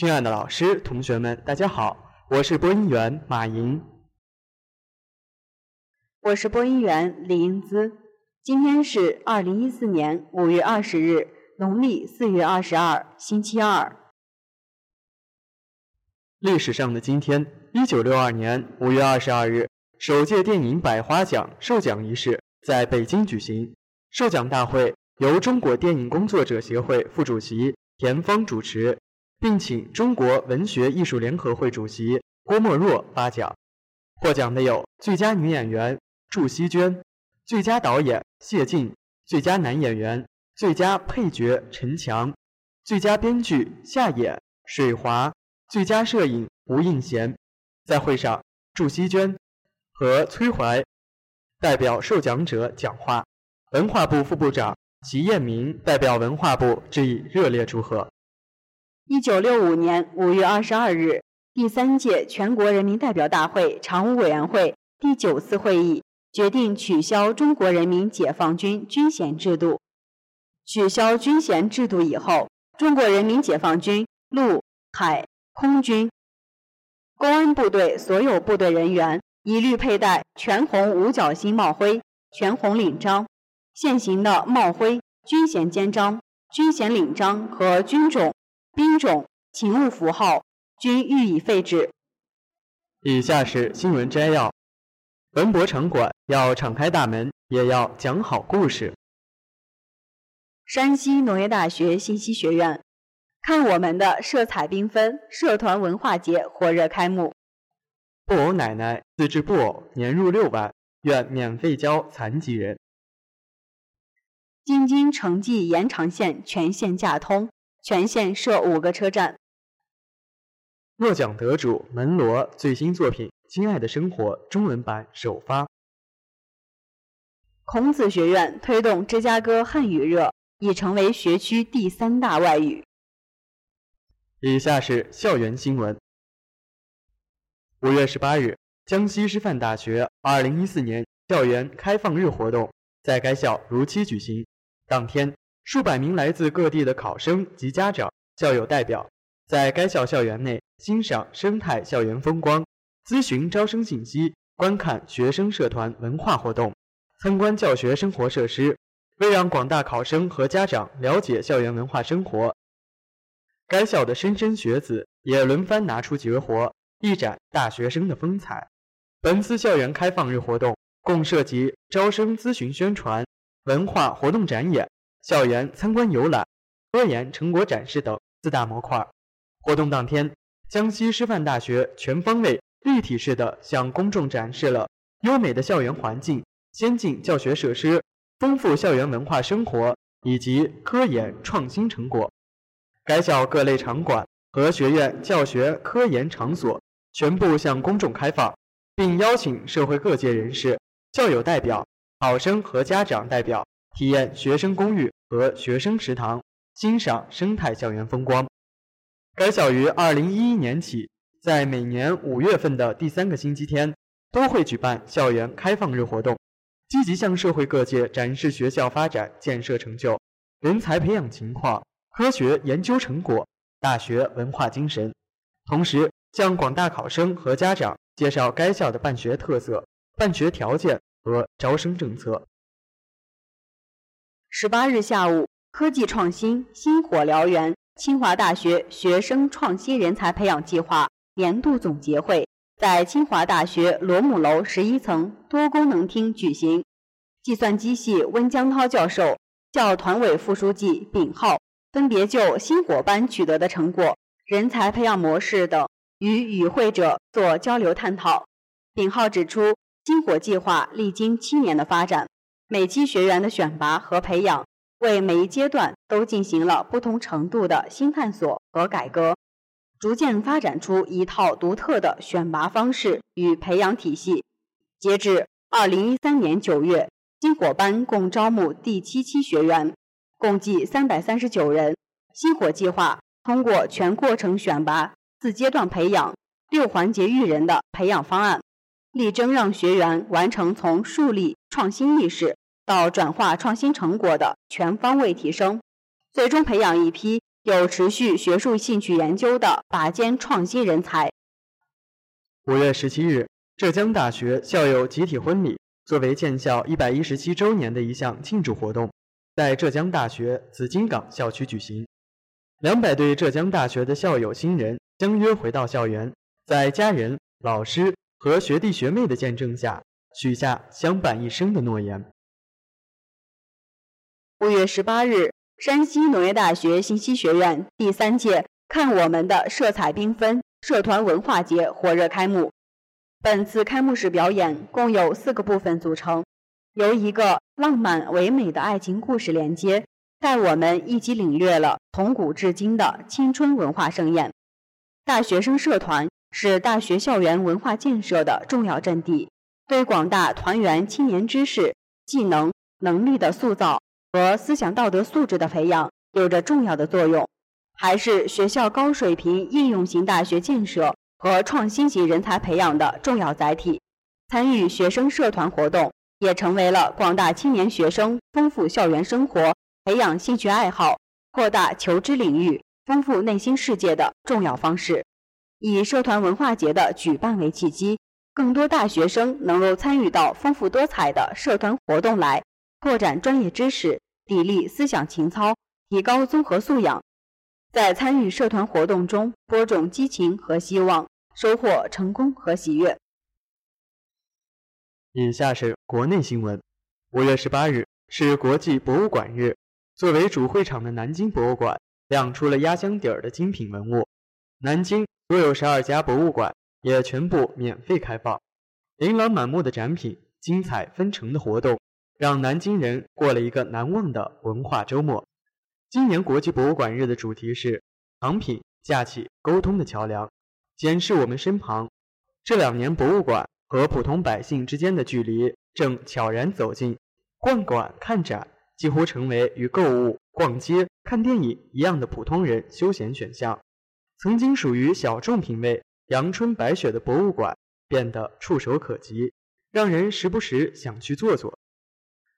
亲爱的老师、同学们，大家好，我是播音员马莹。我是播音员李英姿。今天是二零一四年五月二十日，农历四月二十二，星期二。历史上的今天，一九六二年五月二十二日，首届电影百花奖授奖仪式在北京举行。授奖大会由中国电影工作者协会副主席田芳主持。并请中国文学艺术联合会主席郭沫若发奖。获奖的有最佳女演员祝希娟、最佳导演谢晋、最佳男演员、最佳配角陈强、最佳编剧夏野、水华、最佳摄影吴映贤。在会上，祝希娟和崔怀代表受奖者讲话，文化部副部长齐彦明代表文化部致以热烈祝贺。一九六五年五月二十二日，第三届全国人民代表大会常务委员会第九次会议决定取消中国人民解放军军衔制度。取消军衔制度以后，中国人民解放军陆海空军公安部队所有部队人员一律佩戴全红五角星帽徽、全红领章。现行的帽徽、军衔肩章、军衔领章和军种。兵种、勤务符号均予以废止。以下是新闻摘要：文博场馆要敞开大门，也要讲好故事。山西农业大学信息学院，看我们的色彩缤纷社团文化节火热开幕。布偶奶奶自制布偶年入六万，愿免费教残疾人。京津城际延长线全线架通。全线设五个车站。诺奖得主门罗最新作品《亲爱的生活》中文版首发。孔子学院推动芝加哥汉语热，已成为学区第三大外语。以下是校园新闻。五月十八日，江西师范大学二零一四年校园开放日活动在该校如期举行。当天。数百名来自各地的考生及家长、校友代表，在该校校园内欣赏生态校园风光，咨询招生信息，观看学生社团文化活动，参观教学生活设施。为让广大考生和家长了解校园文化生活，该校的莘莘学子也轮番拿出绝活，一展大学生的风采。本次校园开放日活动共涉及招生咨询宣传、文化活动展演。校园参观游览、科研成果展示等四大模块。活动当天，江西师范大学全方位、立体式的向公众展示了优美的校园环境、先进教学设施、丰富校园文化生活以及科研创新成果。该校各类场馆和学院教学科研场所全部向公众开放，并邀请社会各界人士、校友代表、考生和家长代表。体验学生公寓和学生食堂，欣赏生态校园风光。该校于二零一一年起，在每年五月份的第三个星期天，都会举办校园开放日活动，积极向社会各界展示学校发展建设成就、人才培养情况、科学研究成果、大学文化精神，同时向广大考生和家长介绍该校的办学特色、办学条件和招生政策。十八日下午，科技创新星火燎原清华大学学生创新人才培养计划年度总结会在清华大学罗姆楼十一层多功能厅举行。计算机系温江涛教授、校团委副书记丙浩分别就星火班取得的成果、人才培养模式等与与会者做交流探讨。丙浩指出，星火计划历经七年的发展。每期学员的选拔和培养，为每一阶段都进行了不同程度的新探索和改革，逐渐发展出一套独特的选拔方式与培养体系。截至二零一三年九月，星火班共招募第七期学员，共计三百三十九人。星火计划通过全过程选拔、四阶段培养、六环节育人的培养方案，力争让学员完成从树立创新意识。到转化创新成果的全方位提升，最终培养一批有持续学术兴趣研究的拔尖创新人才。五月十七日，浙江大学校友集体婚礼作为建校一百一十七周年的一项庆祝活动，在浙江大学紫金港校区举行。两百对浙江大学的校友新人相约回到校园，在家人、老师和学弟学妹的见证下，许下相伴一生的诺言。五月十八日，山西农业大学信息学院第三届“看我们的色彩缤纷”社团文化节火热开幕。本次开幕式表演共有四个部分组成，由一个浪漫唯美的爱情故事连接，带我们一起领略了从古至今的青春文化盛宴。大学生社团是大学校园文化建设的重要阵地，对广大团员青年知识、技能、能力的塑造。和思想道德素质的培养有着重要的作用，还是学校高水平应用型大学建设和创新型人才培养的重要载体。参与学生社团活动，也成为了广大青年学生丰富校园生活、培养兴趣爱好、扩大求知领域、丰富内心世界的重要方式。以社团文化节的举办为契机，更多大学生能够参与到丰富多彩的社团活动来。扩展专业知识，砥砺思想情操，提高综合素养，在参与社团活动中播种激情和希望，收获成功和喜悦。以下是国内新闻：五月十八日是国际博物馆日，作为主会场的南京博物馆亮出了压箱底儿的精品文物。南京所有十二家博物馆也全部免费开放，琳琅满目的展品，精彩纷呈的活动。让南京人过了一个难忘的文化周末。今年国际博物馆日的主题是“藏品架起沟通的桥梁”，检视我们身旁。这两年，博物馆和普通百姓之间的距离正悄然走近，逛馆看展几乎成为与购物、逛街、看电影一样的普通人休闲选项。曾经属于小众品味、阳春白雪的博物馆变得触手可及，让人时不时想去坐坐。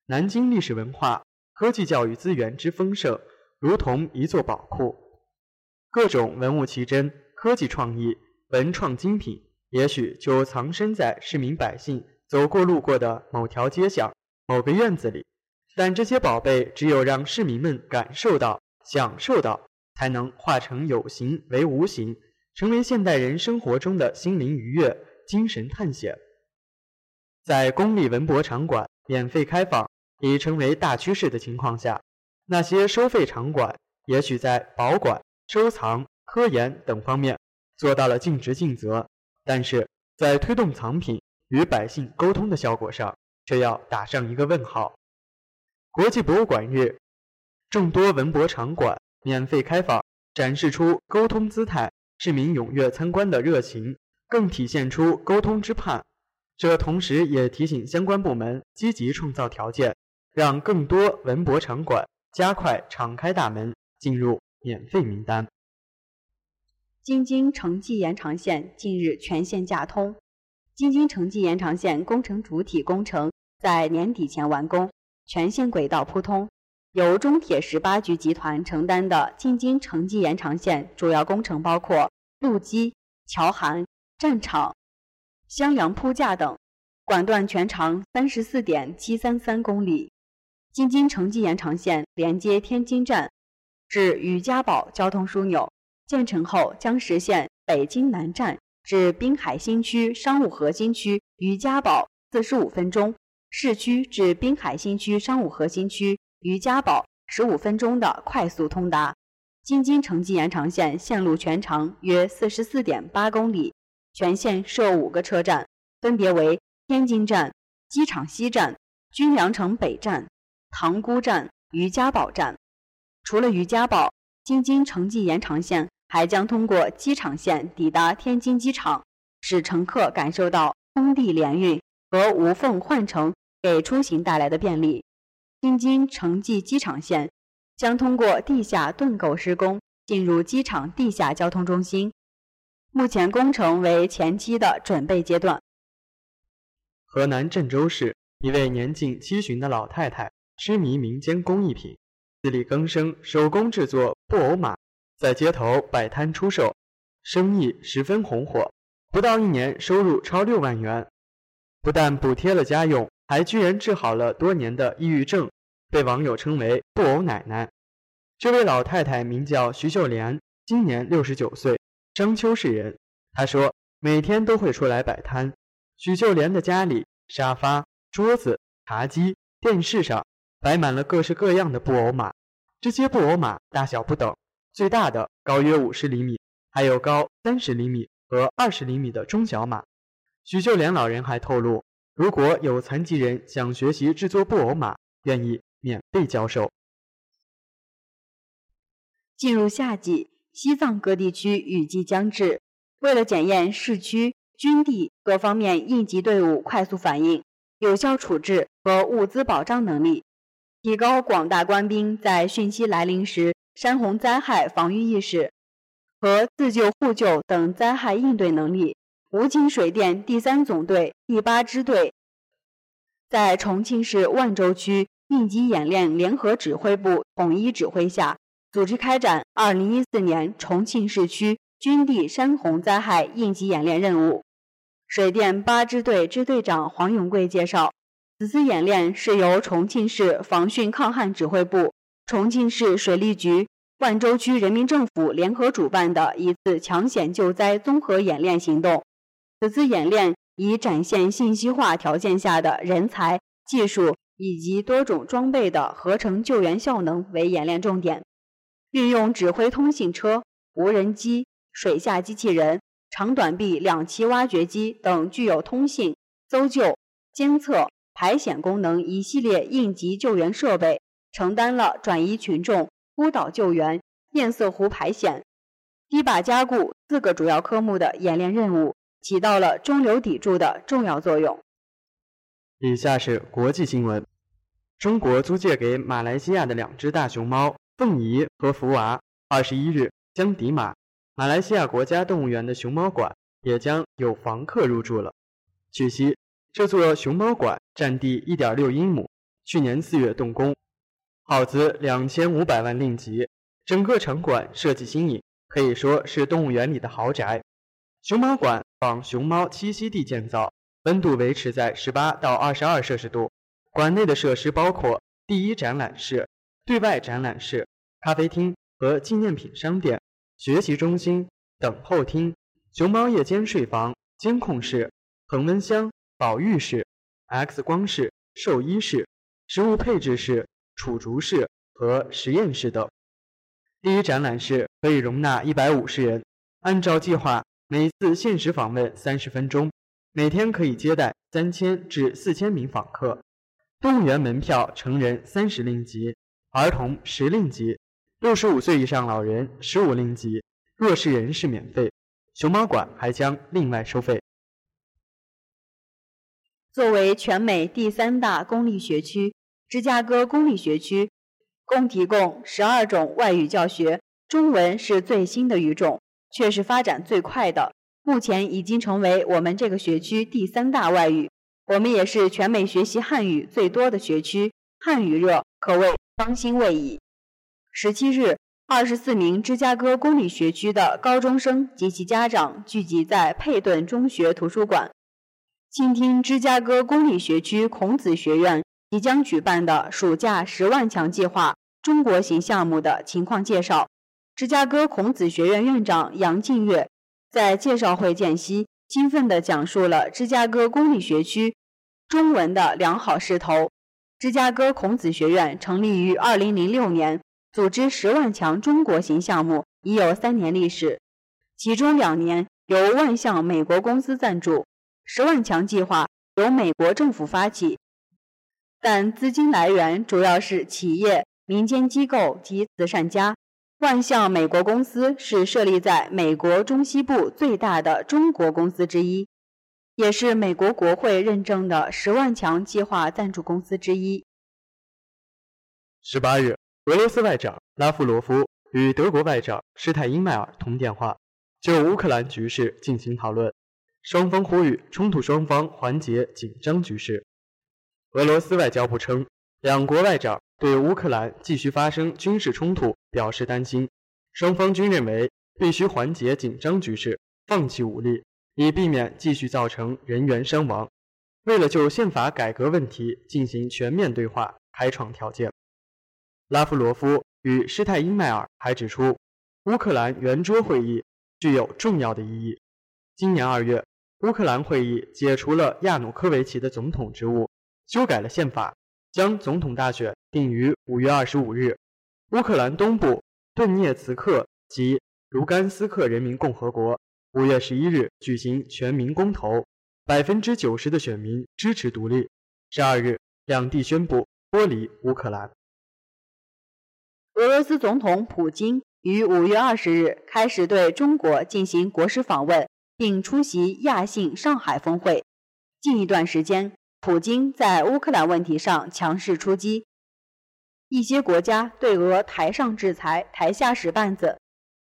南京历史文化、科技教育资源之丰盛，如同一座宝库，各种文物奇珍、科技创意、文创精品，也许就藏身在市民百姓走过路过的某条街巷、某个院子里。但这些宝贝，只有让市民们感受到、享受到，才能化成有形为无形，成为现代人生活中的心灵愉悦、精神探险。在公立文博场馆免费开放。已成为大趋势的情况下，那些收费场馆也许在保管、收藏、科研等方面做到了尽职尽责，但是在推动藏品与百姓沟通的效果上，却要打上一个问号。国际博物馆日，众多文博场馆免费开放，展示出沟通姿态，市民踊跃参观的热情，更体现出沟通之盼。这同时也提醒相关部门积极创造条件。让更多文博场馆加快敞开大门进入免费名单。京津城际延长线近日全线架通，京津城际延长线工程主体工程在年底前完工，全线轨道铺通。由中铁十八局集团承担的京津城际延长线主要工程包括路基、桥涵、站场、箱梁铺架等，管段全长三十四点七三三公里。京津城际延长线连接天津站至于家堡交通枢纽，建成后将实现北京南站至滨海新区商务核心区于家堡四十五分钟，市区至滨海新区商务核心区于家堡十五分钟的快速通达。京津城际延长线线路全长约四十四点八公里，全线设五个车站，分别为天津站、机场西站、军粮城北站。塘沽站、于家堡站，除了于家堡，京津城际延长线还将通过机场线抵达天津机场，使乘客感受到空地联运和无缝换乘给出行带来的便利。京津城际机场线将通过地下盾构施工进入机场地下交通中心，目前工程为前期的准备阶段。河南郑州市一位年近七旬的老太太。痴迷民间工艺品，自力更生，手工制作布偶马、在街头摆摊出售，生意十分红火，不到一年收入超六万元。不但补贴了家用，还居然治好了多年的抑郁症，被网友称为“布偶奶奶”。这位老太太名叫徐秀莲，今年六十九岁，章丘市人。她说，每天都会出来摆摊。许秀莲的家里，沙发、桌子、茶几、电视上摆满了各式各样的布偶马。这些布偶马大小不等，最大的高约五十厘米，还有高三十厘米和二十厘米的中小马。许秀莲老人还透露，如果有残疾人想学习制作布偶马，愿意免费教授。进入夏季，西藏各地区雨季将至，为了检验市区、军地各方面应急队伍快速反应、有效处置和物资保障能力，提高广大官兵在汛期来临时山洪灾害防御意识和自救互救等灾害应对能力。武警水电第三总队第八支队在重庆市万州区应急演练联合指挥部统一指挥下，组织开展2014年重庆市区军地山洪灾害应急演练任务。水电八支队支队长黄永贵介绍，此次演练是由重庆市防汛抗旱指挥部、重庆市水利局、万州区人民政府联合主办的一次抢险救灾综合演练行动。此次演练以展现信息化条件下的人才、技术以及多种装备的合成救援效能为演练重点，运用指挥通信车、无人机、水下机器人、长短臂两栖挖掘机等具有通信、搜救、监测、排险功能一系列应急救援设备，承担了转移群众、孤岛救援、堰塞湖排险、堤坝加固四个主要科目的演练任务。起到了中流砥柱的重要作用。以下是国际新闻：中国租借给马来西亚的两只大熊猫凤仪和福娃，二十一日将抵马。马来西亚国家动物园的熊猫馆也将有房客入住了。据悉，这座熊猫馆占地一点六英亩，去年四月动工，耗资两千五百万令吉。整个场馆设计新颖，可以说是动物园里的豪宅。熊猫馆仿熊猫栖息地建造，温度维持在十八到二十二摄氏度。馆内的设施包括第一展览室、对外展览室、咖啡厅和纪念品商店、学习中心、等候厅、熊猫夜间睡房、监控室、恒温箱、保育室、X 光室、兽医室、食物配置室、储竹室和实验室等。第一展览室可以容纳一百五十人，按照计划。每次限时访问三十分钟，每天可以接待三千至四千名访客。动物园门票成人三十令吉，儿童十令吉，六十五岁以上老人十五令吉，弱势人士免费。熊猫馆还将另外收费。作为全美第三大公立学区，芝加哥公立学区共提供十二种外语教学，中文是最新的语种。却是发展最快的，目前已经成为我们这个学区第三大外语。我们也是全美学习汉语最多的学区，汉语热可谓方兴未已。十七日，二十四名芝加哥公立学区的高中生及其家长聚集在佩顿中学图书馆，倾听芝加哥公立学区孔子学院即将举办的暑假十万强计划中国行项目的情况介绍。芝加哥孔子学院院长杨静月在介绍会间隙，兴奋地讲述了芝加哥公立学区中文的良好势头。芝加哥孔子学院成立于2006年，组织十万强中国行项目已有三年历史，其中两年由万象美国公司赞助。十万强计划由美国政府发起，但资金来源主要是企业、民间机构及慈善家。万象美国公司是设立在美国中西部最大的中国公司之一，也是美国国会认证的十万强计划赞助公司之一。十八日，俄罗斯外长拉夫罗夫与德国外长施泰因迈尔通电话，就乌克兰局势进行讨论，双方呼吁冲突双方缓解紧张局势。俄罗斯外交部称，两国外长。对乌克兰继续发生军事冲突表示担心，双方均认为必须缓解紧张局势，放弃武力，以避免继续造成人员伤亡。为了就宪法改革问题进行全面对话开创条件，拉夫罗夫与施泰因迈尔还指出，乌克兰圆桌会议具有重要的意义。今年二月，乌克兰会议解除了亚努科维奇的总统职务，修改了宪法，将总统大选定于五月二十五日。乌克兰东部顿涅茨克及卢甘斯克人民共和国五月十一日举行全民公投。百分之九十的选民支持独立。十二日，两地宣布脱离乌克兰。俄罗斯总统普京于五月二十日开始对中国进行国事访问，并出席亚信上海峰会。近一段时间，普京在乌克兰问题上强势出击，一些国家对俄台上制裁，台下使绊子，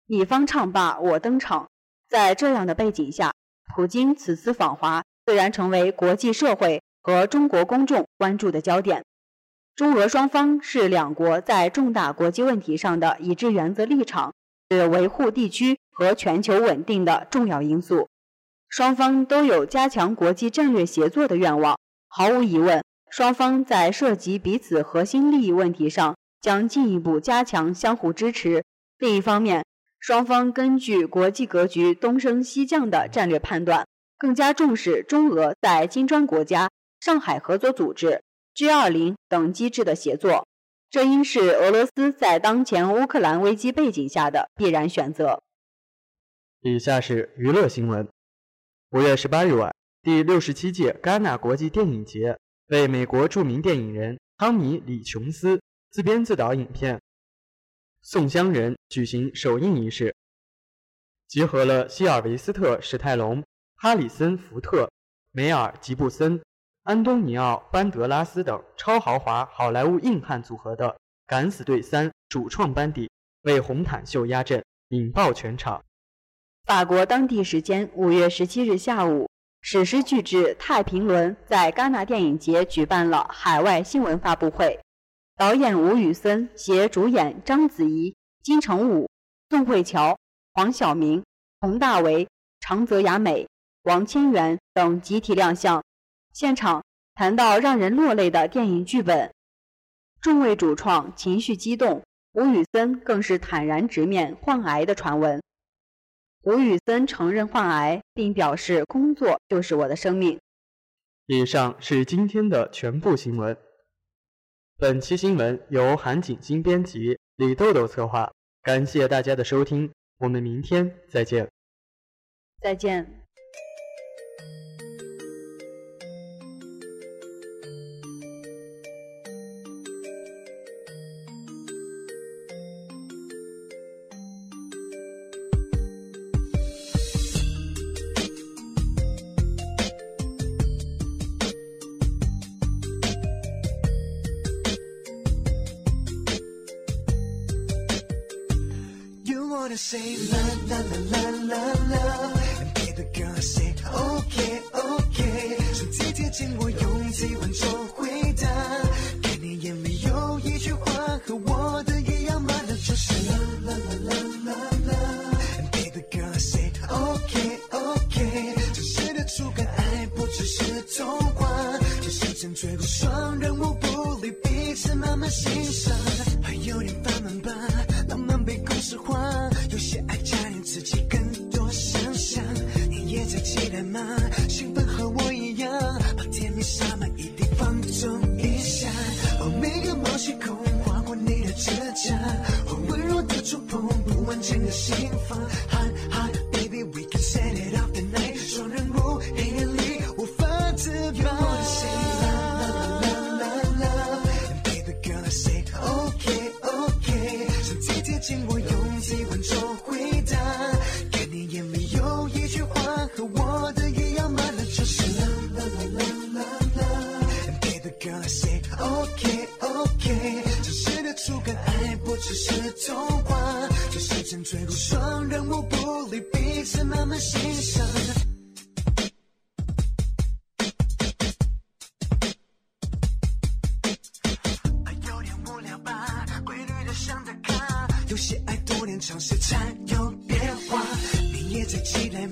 你方唱罢我登场。在这样的背景下，普京此次访华自然成为国际社会和中国公众关注的焦点。中俄双方是两国在重大国际问题上的一致原则立场，是维护地区和全球稳定的重要因素。双方都有加强国际战略协作的愿望。毫无疑问，双方在涉及彼此核心利益问题上将进一步加强相互支持。另一方面，双方根据国际格局东升西降的战略判断，更加重视中俄在金砖国家、上海合作组织、G20 等机制的协作，这应是俄罗斯在当前乌克兰危机背景下的必然选择。以下是娱乐新闻：五月十八日晚，第六十七届戛纳国际电影节为美国著名电影人汤米·李·琼斯自编自导影片。《宋乡人》举行首映仪式，结合了希尔维斯特·史泰龙、哈里森·福特、梅尔·吉布森、安东尼奥·班德拉斯等超豪华好莱坞硬汉组合的《敢死队三》主创班底，为红毯秀压阵，引爆全场。法国当地时间五月十七日下午，史诗巨制《太平轮》在戛纳电影节举办了海外新闻发布会。导演吴宇森携主演章子怡、金城武、宋慧乔、黄晓明、佟大为、长泽雅美、王千源等集体亮相。现场谈到让人落泪的电影剧本，众位主创情绪激动，吴宇森更是坦然直面患癌的传闻。吴宇森承认患癌，并表示工作就是我的生命。以上是今天的全部新闻。本期新闻由韩景新编辑，李豆豆策划。感谢大家的收听，我们明天再见。再见。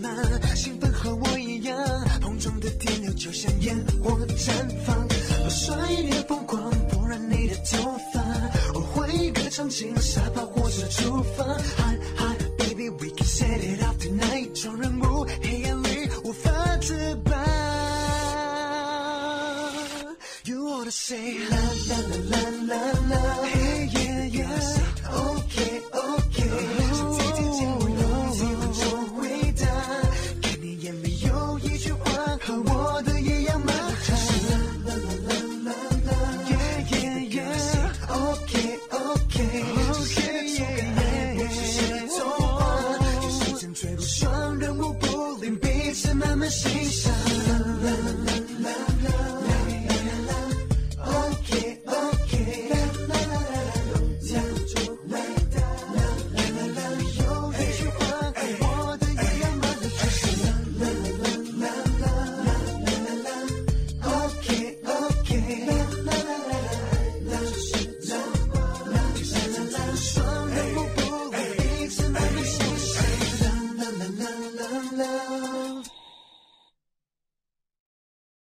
在期待吗？兴奋和我一样，碰撞的电流就像烟火绽放。多刷一点疯狂，不染你的头发。我换一个场景，沙发或者厨房。Hi hi baby，we can set it up tonight。双人舞，黑暗里无法自拔。You wanna say la la la la la la okay.